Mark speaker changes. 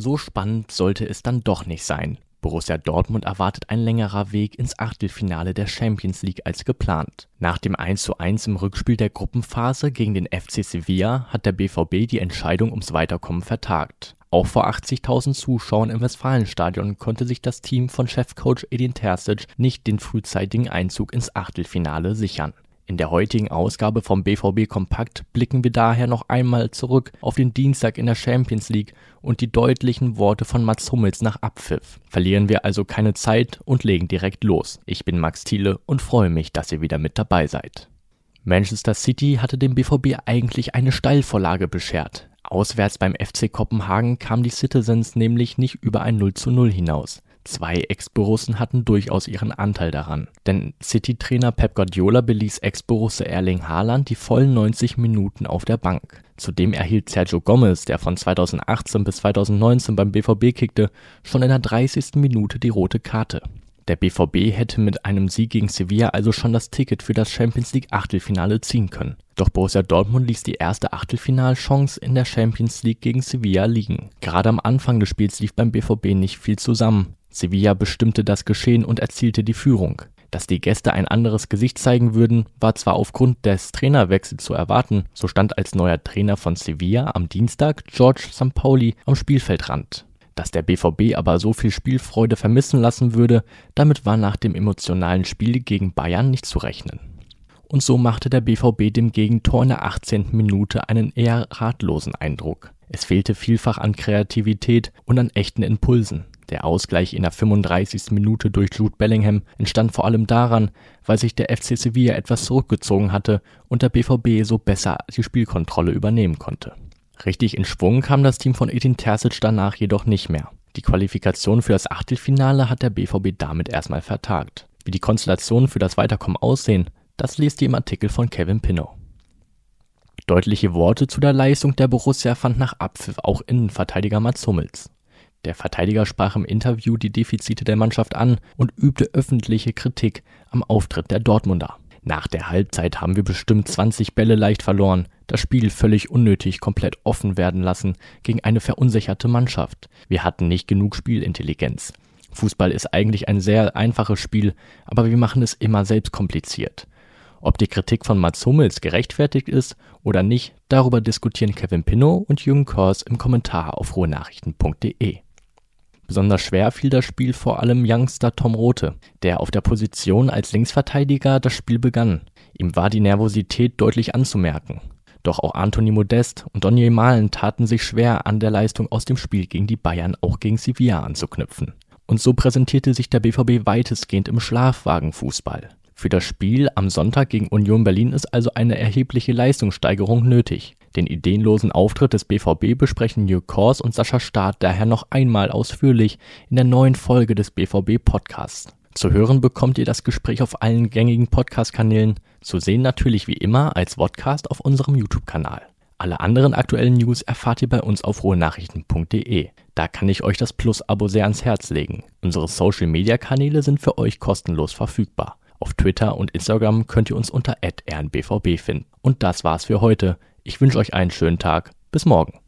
Speaker 1: So spannend sollte es dann doch nicht sein. Borussia Dortmund erwartet ein längerer Weg ins Achtelfinale der Champions League als geplant. Nach dem 1:1 im Rückspiel der Gruppenphase gegen den FC Sevilla hat der BVB die Entscheidung ums Weiterkommen vertagt. Auch vor 80.000 Zuschauern im Westfalenstadion konnte sich das Team von Chefcoach Edin Terzic nicht den frühzeitigen Einzug ins Achtelfinale sichern. In der heutigen Ausgabe vom BVB Kompakt blicken wir daher noch einmal zurück auf den Dienstag in der Champions League und die deutlichen Worte von Mats Hummels nach Abpfiff. Verlieren wir also keine Zeit und legen direkt los. Ich bin Max Thiele und freue mich, dass ihr wieder mit dabei seid. Manchester City hatte dem BVB eigentlich eine Steilvorlage beschert. Auswärts beim FC Kopenhagen kamen die Citizens nämlich nicht über ein 0 zu 0 hinaus. Zwei Ex-Borussen hatten durchaus ihren Anteil daran, denn City-Trainer Pep Guardiola beließ Ex-Borusse Erling Haaland die vollen 90 Minuten auf der Bank. Zudem erhielt Sergio Gomez, der von 2018 bis 2019 beim BVB kickte, schon in der 30. Minute die rote Karte. Der BVB hätte mit einem Sieg gegen Sevilla also schon das Ticket für das Champions League Achtelfinale ziehen können. Doch Borussia Dortmund ließ die erste Achtelfinalchance in der Champions League gegen Sevilla liegen. Gerade am Anfang des Spiels lief beim BVB nicht viel zusammen. Sevilla bestimmte das Geschehen und erzielte die Führung. Dass die Gäste ein anderes Gesicht zeigen würden, war zwar aufgrund des Trainerwechsels zu erwarten, so stand als neuer Trainer von Sevilla am Dienstag George Sampaoli am Spielfeldrand. Dass der BVB aber so viel Spielfreude vermissen lassen würde, damit war nach dem emotionalen Spiel gegen Bayern nicht zu rechnen. Und so machte der BVB dem Gegentor in der 18. Minute einen eher ratlosen Eindruck. Es fehlte vielfach an Kreativität und an echten Impulsen. Der Ausgleich in der 35. Minute durch Jude Bellingham entstand vor allem daran, weil sich der FC Sevilla etwas zurückgezogen hatte und der BVB so besser die Spielkontrolle übernehmen konnte. Richtig in Schwung kam das Team von Edin Terzic danach jedoch nicht mehr. Die Qualifikation für das Achtelfinale hat der BVB damit erstmal vertagt. Wie die Konstellationen für das Weiterkommen aussehen, das liest ihr im Artikel von Kevin Pinnow. Deutliche Worte zu der Leistung der Borussia fand nach Abpfiff auch Innenverteidiger Mats Hummels. Der Verteidiger sprach im Interview die Defizite der Mannschaft an und übte öffentliche Kritik am Auftritt der Dortmunder. Nach der Halbzeit haben wir bestimmt 20 Bälle leicht verloren, das Spiel völlig unnötig komplett offen werden lassen gegen eine verunsicherte Mannschaft. Wir hatten nicht genug Spielintelligenz. Fußball ist eigentlich ein sehr einfaches Spiel, aber wir machen es immer selbst kompliziert. Ob die Kritik von Mats Hummels gerechtfertigt ist oder nicht, darüber diskutieren Kevin Pinnow und Jürgen Kors im Kommentar auf ruhenachrichten.de. Besonders schwer fiel das Spiel vor allem Youngster Tom Rote, der auf der Position als Linksverteidiger das Spiel begann. Ihm war die Nervosität deutlich anzumerken. Doch auch Anthony Modest und Donier Malen taten sich schwer, an der Leistung aus dem Spiel gegen die Bayern auch gegen Sevilla anzuknüpfen. Und so präsentierte sich der BVB weitestgehend im Schlafwagenfußball. Für das Spiel am Sonntag gegen Union Berlin ist also eine erhebliche Leistungssteigerung nötig. Den ideenlosen Auftritt des BVB besprechen Jörg Kors und Sascha Staat daher noch einmal ausführlich in der neuen Folge des BVB Podcasts. Zu hören bekommt ihr das Gespräch auf allen gängigen Podcast-Kanälen, zu sehen natürlich wie immer als Podcast auf unserem YouTube-Kanal. Alle anderen aktuellen News erfahrt ihr bei uns auf ruhenachrichten.de. Da kann ich euch das Plus-Abo sehr ans Herz legen. Unsere Social-Media-Kanäle sind für euch kostenlos verfügbar. Auf Twitter und Instagram könnt ihr uns unter rnbvb finden. Und das war's für heute. Ich wünsche euch einen schönen Tag. Bis morgen.